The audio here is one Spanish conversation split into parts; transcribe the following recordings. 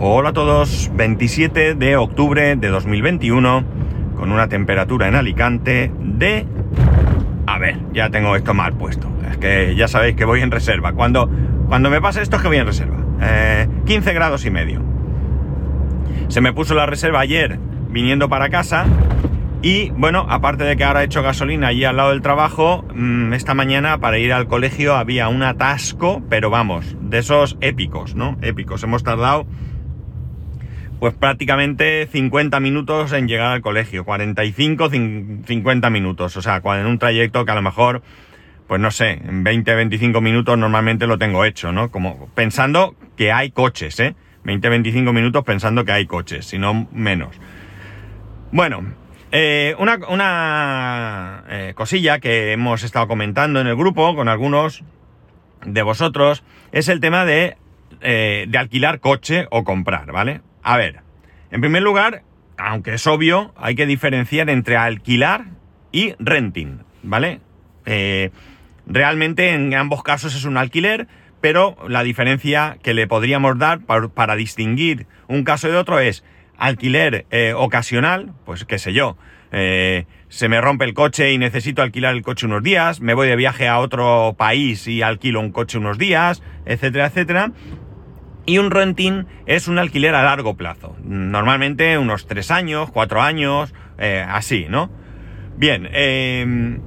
Hola a todos, 27 de octubre de 2021, con una temperatura en Alicante de... A ver, ya tengo esto mal puesto. Es que ya sabéis que voy en reserva. Cuando, cuando me pasa esto es que voy en reserva. 15 eh, grados y medio. Se me puso la reserva ayer viniendo para casa y bueno, aparte de que ahora he hecho gasolina allí al lado del trabajo, mm, esta mañana para ir al colegio había un atasco, pero vamos, de esos épicos, ¿no? Épicos. Hemos tardado pues prácticamente 50 minutos en llegar al colegio, 45, 50 minutos, o sea, en un trayecto que a lo mejor, pues no sé, en 20, 25 minutos normalmente lo tengo hecho, ¿no? Como pensando que hay coches, ¿eh? 20, 25 minutos pensando que hay coches, si no menos. Bueno, eh, una, eh, cosilla que hemos estado comentando en el grupo con algunos de vosotros es el tema de, eh, de alquilar coche o comprar, ¿vale? A ver, en primer lugar, aunque es obvio, hay que diferenciar entre alquilar y renting, ¿vale? Eh, realmente en ambos casos es un alquiler, pero la diferencia que le podríamos dar para, distinguir un caso de otro es alquiler eh, ocasional, pues qué sé yo, eh, se me rompe el coche y necesito alquilar el coche unos días, me voy de viaje a otro país y alquilo un coche unos días, etcétera, etcétera. Y un renting es un alquiler a largo plazo. Normalmente unos tres años, cuatro años, eh, así, ¿no? Bien, em,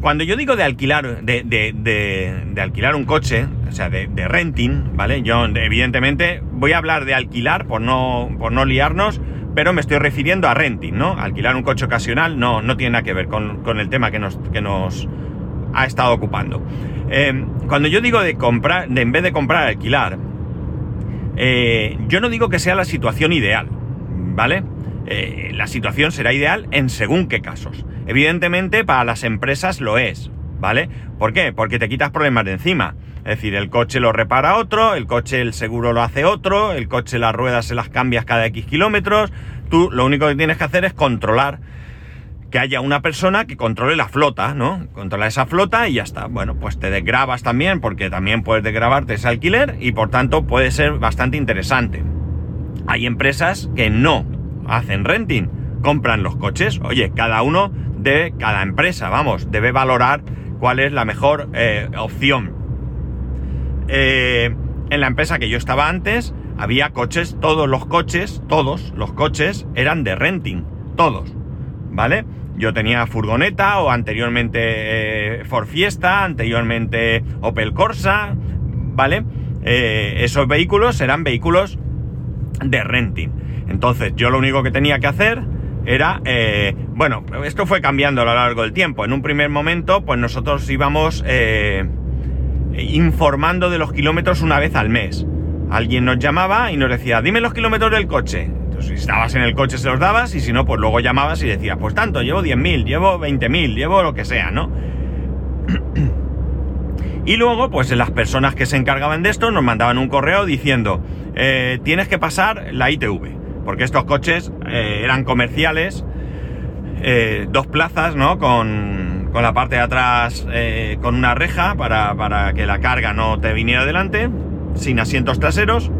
cuando yo digo de alquilar, de, de, alquilar un coche, o sea, de, renting, ¿vale? Yo, evidentemente, voy a hablar de alquilar por no, por no liarnos, pero me estoy refiriendo a renting, ¿no? Alquilar un coche ocasional no, no tiene nada que ver con, con el tema que nos, que nos ha estado ocupando. Em, cuando yo digo de comprar, de en vez de comprar, alquilar, eh, yo no digo que sea la situación ideal, ¿vale? Eh, la situación será ideal en según qué casos. Evidentemente para las empresas lo es, ¿vale? ¿Por qué? Porque te quitas problemas de encima. Es decir, el coche lo repara otro, el coche el seguro lo hace otro, el coche las ruedas se las cambias cada X kilómetros. Tú lo único que tienes que hacer es controlar que haya una persona que controle la flota, ¿no? Controla esa flota y ya está. Bueno, pues te desgrabas también, porque también puedes desgrabarte ese alquiler y por tanto puede ser bastante interesante. Hay empresas que no hacen renting, compran los coches. Oye, cada uno de cada empresa, vamos, debe valorar cuál es la mejor eh, opción. Eh, en la empresa que yo estaba antes, había coches, todos los coches, todos los coches eran de renting, todos, ¿vale? Yo tenía furgoneta o anteriormente eh, Ford Fiesta, anteriormente Opel Corsa, ¿vale? Eh, esos vehículos eran vehículos de renting. Entonces yo lo único que tenía que hacer era, eh, bueno, esto fue cambiando a lo largo del tiempo. En un primer momento, pues nosotros íbamos informando de los kilómetros una vez al mes. Alguien nos llamaba y nos decía, dime los kilómetros del coche si estabas en el coche se los dabas y si no, pues luego llamabas y decías, pues tanto, llevo 10.000, llevo 20.000, llevo lo que sea, ¿no? y luego, pues las personas que se encargaban de esto nos mandaban un correo diciendo, eh, tienes que pasar la ITV, porque estos coches eh, eran comerciales, eh, dos plazas, ¿no? Con, con, la parte de atrás con una reja para, para que la carga no te viniera delante, sin asientos traseros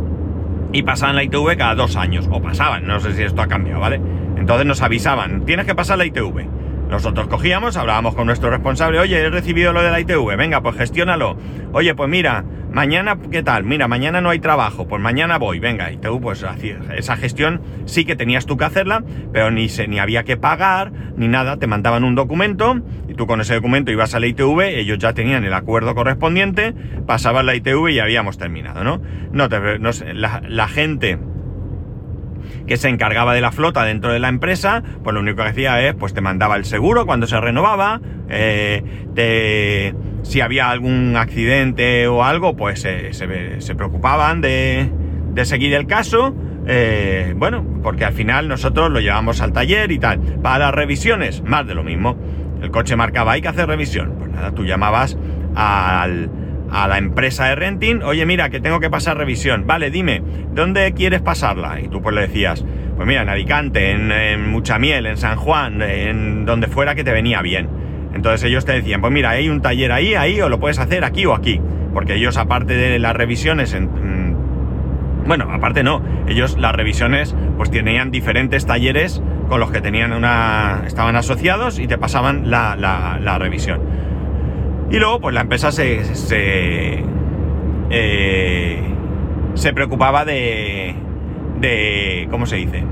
y pasaban la ITV cada dos años, o pasaban, no sé si esto ha cambiado, ¿vale? Entonces nos avisaban, tienes que pasar la ITV. Nosotros cogíamos, hablábamos con nuestro responsable, oye, he recibido lo de la ITV, venga, pues gestiónalo. Oye, pues mira, mañana, ¿qué tal? Mira, mañana no hay trabajo, pues mañana voy, venga, ITV, pues esa gestión sí que tenías tú que hacerla, pero ni, se, ni había que pagar, ni nada, te mandaban un documento, y tú con ese documento ibas a la ITV, ellos ya tenían el acuerdo correspondiente, pasaban la ITV y habíamos terminado, ¿no? No, te, la gente que se encargaba de la flota dentro de la empresa, pues lo único que hacía es, pues te mandaba el seguro cuando se renovaba, eh, si había algún accidente o algo, pues se, preocupaban de, seguir el caso, eh, bueno, porque al final nosotros lo llevamos al taller y tal. Para las revisiones, más de lo mismo. El coche marcaba, hay que hacer revisión. Pues nada, tú llamabas al a la empresa de renting, oye mira, que tengo que pasar revisión, vale, dime, ¿dónde quieres pasarla? Y tú pues le decías, pues mira, en Alicante, en, Muchamiel, en San Juan, en donde fuera que te venía bien. Entonces ellos te decían, pues mira, hay un taller ahí, ahí, o lo puedes hacer aquí o aquí. Porque ellos, aparte de las revisiones en, Bueno, aparte no, ellos las revisiones pues tenían diferentes talleres con los que tenían una... estaban asociados y te pasaban la, revisión. Y luego pues la empresa se... se, eh, se preocupaba de... de... ¿cómo se dice?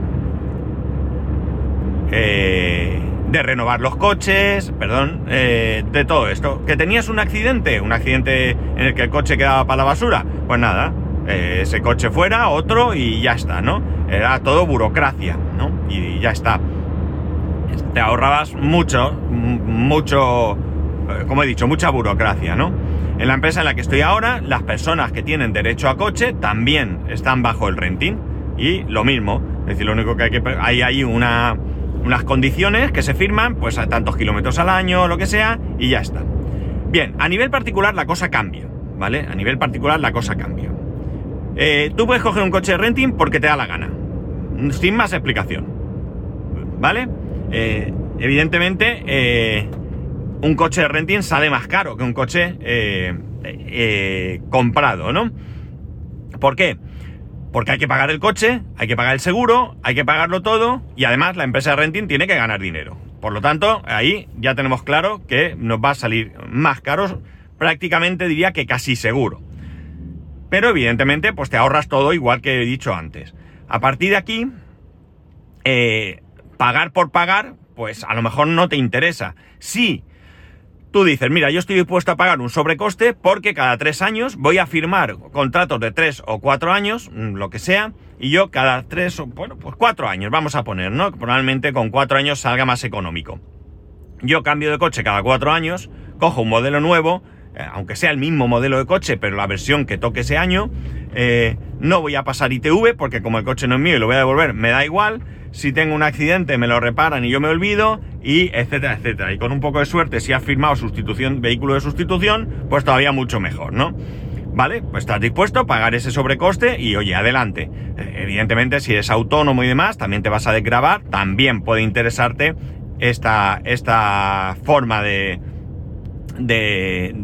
Eh, de renovar los coches, perdón, eh, de todo esto. ¿Que tenías un accidente? ¿Un accidente en el que el coche quedaba para la basura? Pues nada, eh, ese coche fuera, otro y ya está, ¿no? Era todo burocracia, ¿no? Y ya está. Te ahorrabas mucho, mucho, como he dicho, mucha burocracia, ¿no? En la empresa en la que estoy ahora, las personas que tienen derecho a coche también están bajo el renting. Y lo mismo, es decir, lo único que hay que... Hay ahí una unas condiciones que se firman, pues a tantos kilómetros al año, lo que sea, y ya está. Bien, a nivel particular la cosa cambia, ¿vale? A nivel particular la cosa cambia. Eh, tú puedes coger un coche de renting porque te da la gana, sin más explicación, ¿vale? Eh, evidentemente, eh, un coche de renting sale más caro que un coche comprado, ¿no? ¿Por qué? Porque hay que pagar el coche, hay que pagar el seguro, hay que pagarlo todo y además la empresa de renting tiene que ganar dinero. Por lo tanto, ahí ya tenemos claro que nos va a salir más caro, prácticamente diría que casi seguro. Pero evidentemente, pues te ahorras todo igual que he dicho antes. A partir de aquí, eh, pagar por pagar, pues a lo mejor no te interesa. Sí Tú dices, mira, yo estoy dispuesto a pagar un sobrecoste porque cada tres años voy a firmar contratos de tres o cuatro años, mm, lo que sea, y yo cada tres o, bueno, pues cuatro años, vamos a poner, ¿no? Probablemente con cuatro años salga más económico. Yo cambio de coche cada cuatro años, cojo un modelo nuevo, eh, aunque sea el mismo modelo de coche, pero la versión que toque ese año, eh, no voy a pasar ITV porque como el coche no es mío y lo voy a devolver, me da igual. Si tengo un accidente me lo reparan y yo me olvido y etcétera, etcétera. Y con un poco de suerte, si has firmado sustitución, vehículo de sustitución, pues todavía mucho mejor, ¿no? ¿Vale? Pues estás dispuesto a pagar ese sobrecoste y oye, adelante. Eh, evidentemente, si eres autónomo y demás, también te vas a desgravar, también puede interesarte esta, esta forma de, de,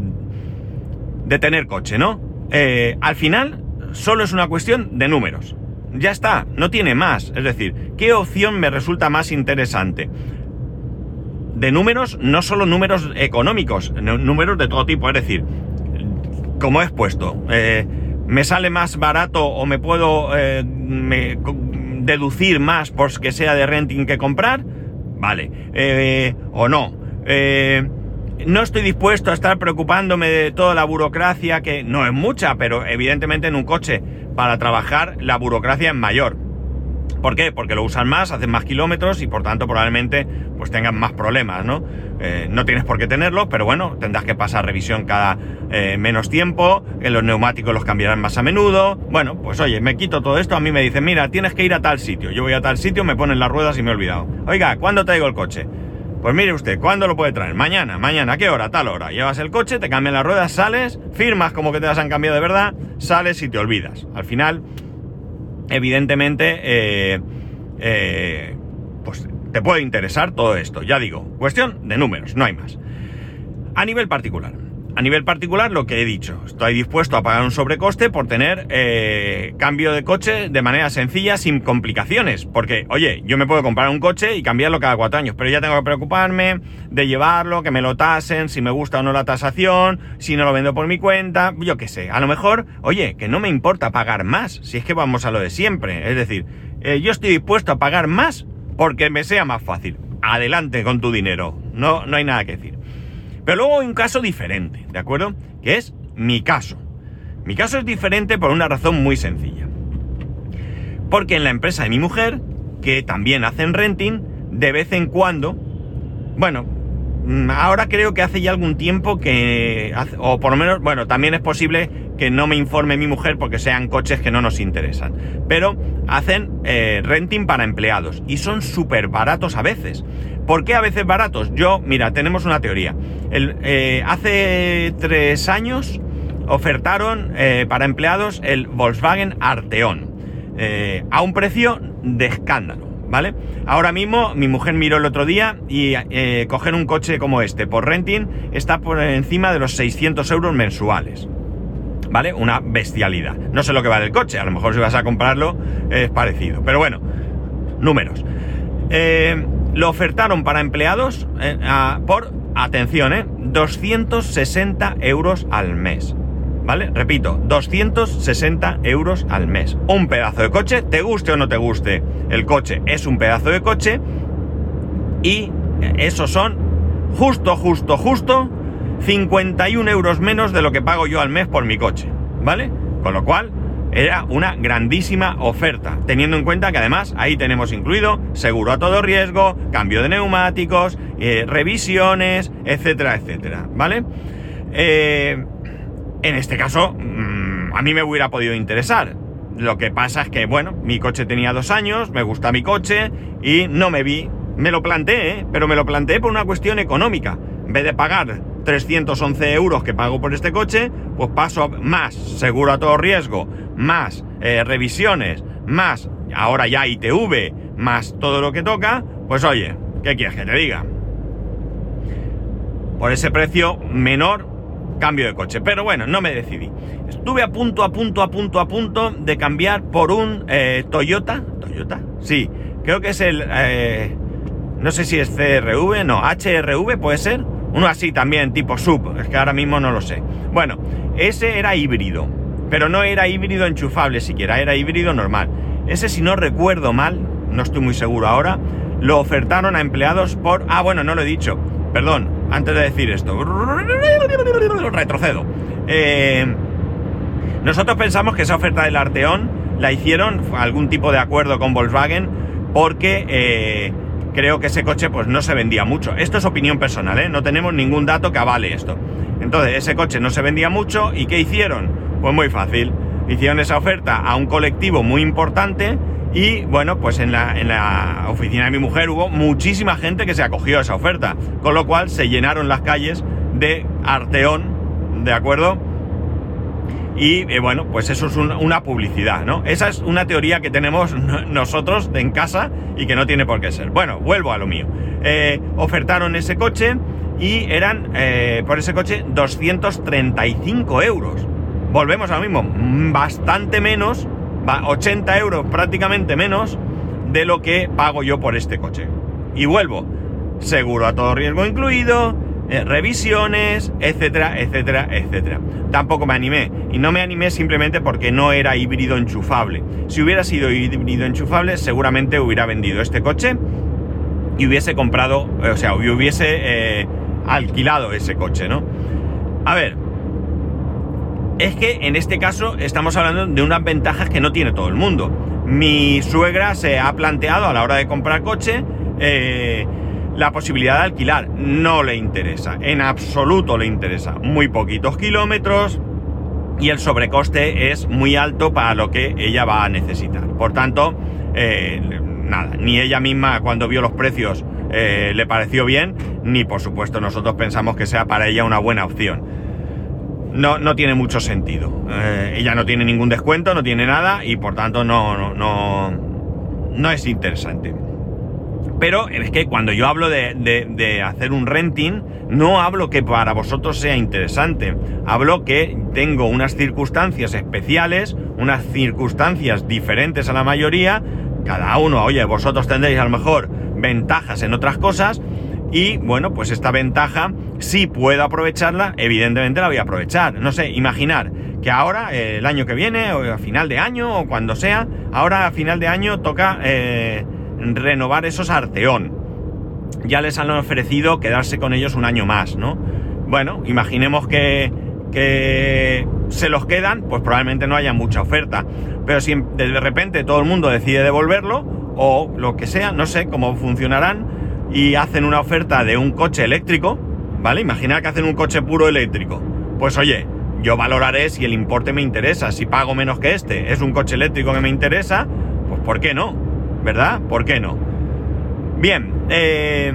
de tener coche, ¿no? Eh, al final, solo es una cuestión de números. Ya está, no tiene más. Es decir, ¿qué opción me resulta más interesante? De números, no solo números económicos, números de todo tipo. Es decir, como he expuesto, eh, ¿me sale más barato o me puedo eh, deducir más por que sea de renting que comprar? Vale. Eh, o no. no estoy dispuesto a estar preocupándome de toda la burocracia, que no es mucha, pero evidentemente en un coche para trabajar la burocracia es mayor. ¿Por qué? Porque lo usan más, hacen más kilómetros y por tanto probablemente pues tengan más problemas, ¿no? Eh, no tienes por qué tenerlos, pero bueno, tendrás que pasar revisión cada eh, menos tiempo, que los neumáticos los cambiarán más a menudo. Bueno, pues oye, me quito todo esto, a mí me dicen, mira, tienes que ir a tal sitio. Yo voy a tal sitio, me ponen las ruedas y me he olvidado. Oiga, ¿cuándo traigo el coche? Pues mire usted, ¿cuándo lo puede traer? Mañana, mañana, ¿a qué hora? Tal hora. Llevas el coche, te cambian las ruedas, sales, firmas como que te las han cambiado de verdad, sales y te olvidas. Al final, evidentemente, eh, eh, pues te puede interesar todo esto. Ya digo, cuestión de números, no hay más. A nivel particular. A nivel particular, lo que he dicho, estoy dispuesto a pagar un sobrecoste por tener eh, cambio de coche de manera sencilla, sin complicaciones. Porque, oye, yo me puedo comprar un coche y cambiarlo cada cuatro años, pero ya tengo que preocuparme de llevarlo, que me lo tasen, si me gusta o no la tasación, si no lo vendo por mi cuenta, yo qué sé. A lo mejor, oye, que no me importa pagar más, si es que vamos a lo de siempre. Es decir, eh, yo estoy dispuesto a pagar más porque me sea más fácil. Adelante con tu dinero, no, no hay nada que decir. Pero luego hay un caso diferente, ¿de acuerdo? Que es mi caso. Mi caso es diferente por una razón muy sencilla. Porque en la empresa de mi mujer, que también hacen renting, de vez en cuando, bueno, mm, ahora creo que hace ya algún tiempo que, o por lo menos, bueno, también es posible que no me informe mi mujer porque sean coches que no nos interesan. Pero hacen eh, renting para empleados y son súper baratos a veces. ¿Por qué a veces baratos? Yo, mira, tenemos una teoría. Eh, hace tres años ofertaron eh, para empleados el Volkswagen Arteon eh, a un precio de escándalo, ¿vale? Ahora mismo mi mujer miró el otro día y coger un coche como este por renting está por encima de los 600 euros mensuales. ¿Vale? Una bestialidad. No sé lo que vale el coche, a lo mejor si vas a comprarlo es parecido. Pero bueno, números. Eh, lo ofertaron para empleados eh, por, atención, eh, 260 euros al mes. ¿Vale? Repito, 260 euros al mes. Un pedazo de coche, te guste o no te guste, el coche es un pedazo de coche y esos son justo, justo, justo 51 euros menos de lo que pago yo al mes por mi coche. ¿Vale? Con lo cual, era una grandísima oferta, teniendo en cuenta que además ahí tenemos incluido seguro a todo riesgo, cambio de neumáticos, eh, revisiones, etcétera, etcétera, ¿vale? Eh, en este caso, mm, a mí me hubiera podido interesar. Lo que pasa es que, bueno, mi coche tenía dos años, me gusta mi coche y no me vi. Me lo planteé, pero me lo planteé por una cuestión económica. En vez de pagar 311 euros que pago por este coche, pues paso más seguro a todo riesgo, más eh, revisiones, más ahora ya ITV, más todo lo que toca, pues oye, ¿qué quieres que te diga? Por ese precio menor, cambio de coche. Pero bueno, no me decidí. Estuve a punto, a punto, a punto, a punto de cambiar por un eh, Toyota. ¿Toyota? Sí, creo que es el... Eh, no sé si es CRV, no, HRV puede ser uno así también, tipo sub, es que ahora mismo no lo sé. Bueno, ese era híbrido, pero no era híbrido enchufable siquiera, era híbrido normal. Ese, si no recuerdo mal, no estoy muy seguro ahora, lo ofertaron a empleados por... Ah, bueno, no lo he dicho. Perdón, antes de decir esto. Retrocedo. Eh, nosotros pensamos que esa oferta del Arteón la hicieron algún tipo de acuerdo con Volkswagen porque... Eh, creo que ese coche pues no se vendía mucho. Esto es opinión personal, ¿eh? No tenemos ningún dato que avale esto. Entonces, ese coche no se vendía mucho y ¿qué hicieron? Pues muy fácil. Hicieron esa oferta a un colectivo muy importante y bueno, pues en la, en la oficina de mi mujer hubo muchísima gente que se acogió a esa oferta, con lo cual se llenaron las calles de Arteón, ¿de acuerdo? Y eh, bueno, pues eso es una publicidad, ¿no? Esa es una teoría que tenemos nosotros en casa y que no tiene por qué ser. Bueno, vuelvo a lo mío. Eh, ofertaron ese coche y eran eh, por ese coche 235 euros. Volvemos a lo mismo, bastante menos, 80 euros prácticamente menos de lo que pago yo por este coche. Y vuelvo, seguro a todo riesgo incluido, eh, revisiones, etcétera, etcétera, etcétera. Tampoco me animé. Y no me animé simplemente porque no era híbrido enchufable. Si hubiera sido híbrido enchufable, seguramente hubiera vendido este coche y hubiese comprado, eh, o sea, hubiese eh, alquilado ese coche, ¿no? A ver, es que en este caso estamos hablando de unas ventajas que no tiene todo el mundo. Mi suegra se ha planteado a la hora de comprar coche, la posibilidad de alquilar no le interesa, en absoluto le interesa. Muy poquitos kilómetros y el sobrecoste es muy alto para lo que ella va a necesitar. Por tanto, eh, nada, ni ella misma cuando vio los precios eh, le pareció bien, ni por supuesto nosotros pensamos que sea para ella una buena opción. No, no tiene mucho sentido. Eh, ella no tiene ningún descuento, no tiene nada y por tanto no, no, no, no es interesante. Pero es que cuando yo hablo de, hacer un renting, no hablo que para vosotros sea interesante. Hablo que tengo unas circunstancias especiales, unas circunstancias diferentes a la mayoría. Cada uno, oye, vosotros tendréis a lo mejor ventajas en otras cosas. Y bueno, pues esta ventaja, si puedo aprovecharla, evidentemente la voy a aprovechar. No sé, imaginar que ahora, el año que viene, o a final de año, o cuando sea, ahora a final de año toca... Eh, renovar esos Arteón. Ya les han ofrecido quedarse con ellos un año más, ¿no? Bueno, imaginemos que, que se los quedan, pues probablemente no haya mucha oferta. Pero si de repente todo el mundo decide devolverlo, o lo que sea, no sé cómo funcionarán, y hacen una oferta de un coche eléctrico, ¿vale? Imaginar que hacen un coche puro eléctrico. Pues oye, yo valoraré si el importe me interesa. Si pago menos que este, es un coche eléctrico que me interesa, pues ¿por qué no? ¿Verdad? ¿Por qué no? Bien, eh,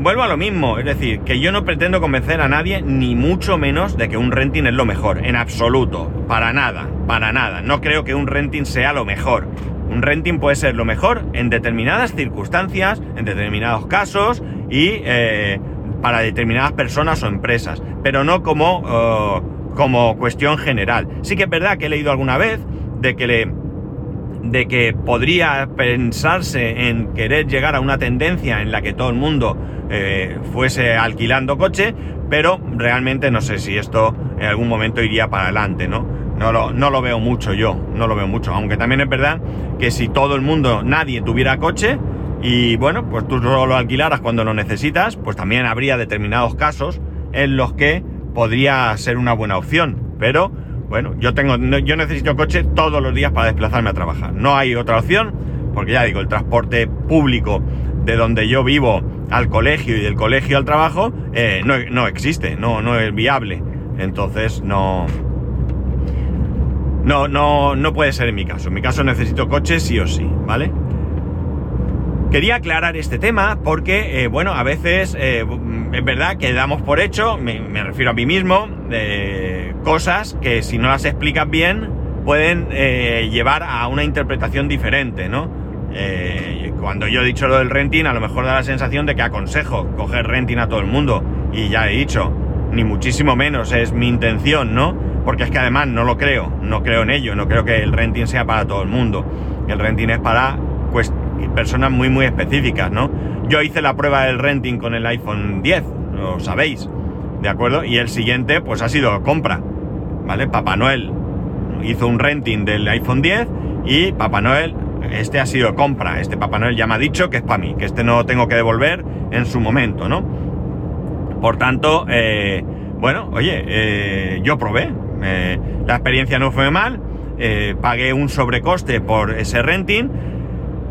vuelvo a lo mismo, es decir, que yo no pretendo convencer a nadie, ni mucho menos de que un renting es lo mejor, en absoluto, para nada, para nada. No creo que un renting sea lo mejor. Un renting puede ser lo mejor en determinadas circunstancias, en determinados casos y eh, para determinadas personas o empresas, pero no como, oh, como cuestión general. Sí que es verdad que he leído alguna vez de que le de que podría pensarse en querer llegar a una tendencia en la que todo el mundo eh, fuese alquilando coche, pero realmente no sé si esto en algún momento iría para adelante, ¿no? No lo, no lo veo mucho yo, no lo veo mucho, aunque también es verdad que si todo el mundo, nadie tuviera coche, y bueno, pues tú solo lo alquilaras cuando lo necesitas, pues también habría determinados casos en los que podría ser una buena opción. Pero bueno, yo tengo, yo necesito coche todos los días para desplazarme a trabajar. No hay otra opción, porque ya digo, el transporte público de donde yo vivo al colegio y del colegio al trabajo eh, no, no, existe, no, no es viable. Entonces no. No, no, no puede ser en mi caso. En mi caso necesito coche sí o sí, ¿vale? Quería aclarar este tema porque, eh, bueno, a veces eh, es verdad que damos por hecho, me, refiero a mí mismo, de cosas que si no las explicas bien pueden eh, llevar a una interpretación diferente, ¿no? cuando yo he dicho lo del renting, a lo mejor da la sensación de que aconsejo coger renting a todo el mundo. Y ya he dicho, ni muchísimo menos es mi intención, ¿no? Porque es que además no lo creo, no creo en ello, no creo que el renting sea para todo el mundo. El renting es para pues, personas muy muy específicas, ¿no? Yo hice la prueba del renting con el iPhone 10, lo sabéis, ¿de acuerdo? Y el siguiente pues ha sido compra, ¿vale? Papá Noel hizo un renting del iPhone 10 y Papá Noel, este ha sido compra, este Papá Noel ya me ha dicho que es para mí, que este no tengo que devolver en su momento, ¿no? Por tanto, eh, bueno, oye, eh, yo probé, eh, la experiencia no fue mal, pagué un sobrecoste por ese renting,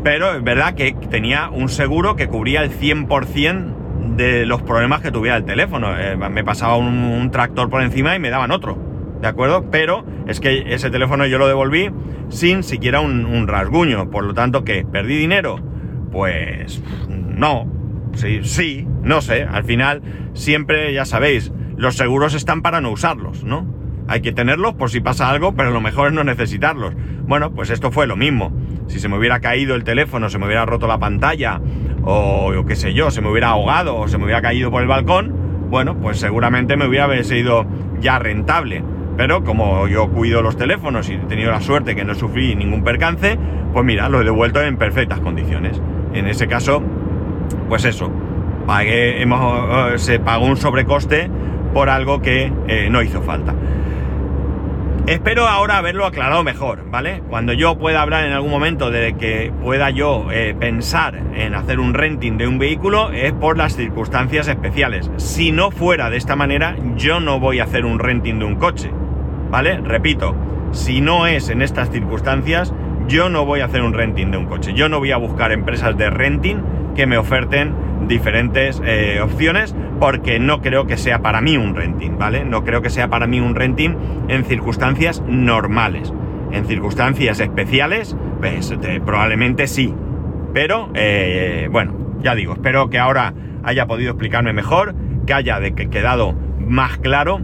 pero es verdad que tenía un seguro que cubría el 100% de los problemas que tuviera el teléfono. Eh, me pasaba un, tractor por encima y me daban otro, ¿de acuerdo? Pero es que ese teléfono yo lo devolví sin siquiera un, rasguño, por lo tanto que perdí dinero. Pues no, sí, sí, no sé, al final siempre ya sabéis, los seguros están para no usarlos, ¿no? Hay que tenerlos por si pasa algo, pero lo mejor es no necesitarlos. Bueno, pues esto fue lo mismo. Si se me hubiera caído el teléfono, se me hubiera roto la pantalla, o, qué sé yo, se me hubiera ahogado, o se me hubiera caído por el balcón, bueno, pues seguramente me hubiera sido ya rentable. Pero como yo cuido los teléfonos y he tenido la suerte que no sufrí ningún percance, pues mira, lo he devuelto en perfectas condiciones. En ese caso, pues eso, hemos, eh, se pagó un sobrecoste por algo que eh, no hizo falta. Espero ahora haberlo aclarado mejor, ¿vale? Cuando yo pueda hablar en algún momento de que pueda yo eh, pensar en hacer un renting de un vehículo es por las circunstancias especiales. Si no fuera de esta manera, yo no voy a hacer un renting de un coche, ¿vale? Repito, si no es en estas circunstancias, yo no voy a hacer un renting de un coche. Yo no voy a buscar empresas de renting que me oferten diferentes eh, opciones porque no creo que sea para mí un renting, ¿vale? No creo que sea para mí un renting en circunstancias normales. En circunstancias especiales, pues probablemente sí. Pero, eh, bueno, ya digo, espero que ahora haya podido explicarme mejor, que haya quedado más claro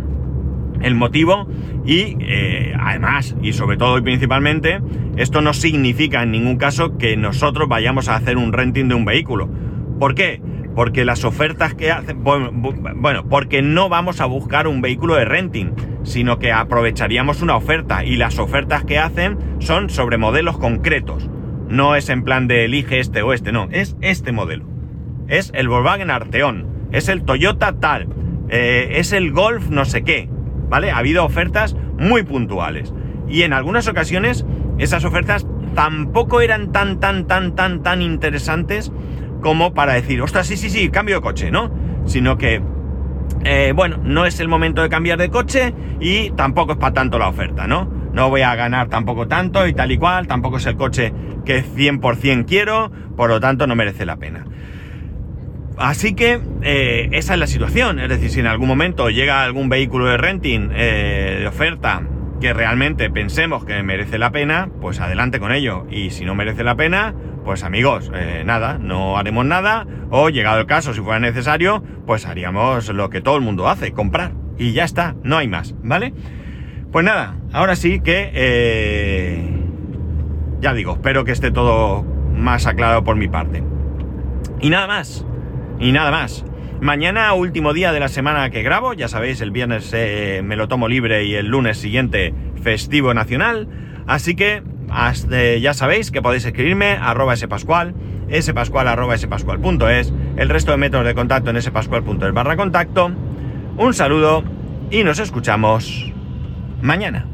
el motivo y eh, además y sobre todo y principalmente esto no significa en ningún caso que nosotros vayamos a hacer un renting de un vehículo. ¿Por qué? Porque las ofertas que hacen, bueno, porque no vamos a buscar un vehículo de renting, sino que aprovecharíamos una oferta y las ofertas que hacen son sobre modelos concretos. No es en plan de elige este o este, no, es este modelo. Es el Volkswagen Arteon, es el Toyota tal, eh, es el Golf no sé qué, ¿vale? Ha habido ofertas muy puntuales. Y en algunas ocasiones esas ofertas tampoco eran tan, tan, tan, tan, tan interesantes como para decir, ostras, sí, sí, sí, cambio de coche, ¿no? Sino que, eh, bueno, no es el momento de cambiar de coche y tampoco es para tanto la oferta, ¿no? No voy a ganar tampoco tanto y tal y cual, tampoco es el coche que 100% quiero, por lo tanto no merece la pena. Así que eh, esa es la situación, es decir, si en algún momento llega algún vehículo de renting eh, de oferta que realmente pensemos que merece la pena, pues adelante con ello. Y si no merece la pena, pues amigos, eh, nada, no haremos nada. O llegado el caso, si fuera necesario, pues haríamos lo que todo el mundo hace, comprar. Y ya está, no hay más, ¿vale? Pues nada, ahora sí que... Eh, ya digo, espero que esté todo más aclarado por mi parte. Y nada más, y nada más. Mañana, último día de la semana que grabo, ya sabéis, el viernes eh, me lo tomo libre y el lunes siguiente festivo nacional. Así que ya sabéis que podéis escribirme arroba spascual, spascual arroba spascual.es, el resto de métodos de contacto en spascual.es barra contacto. Un saludo y nos escuchamos mañana.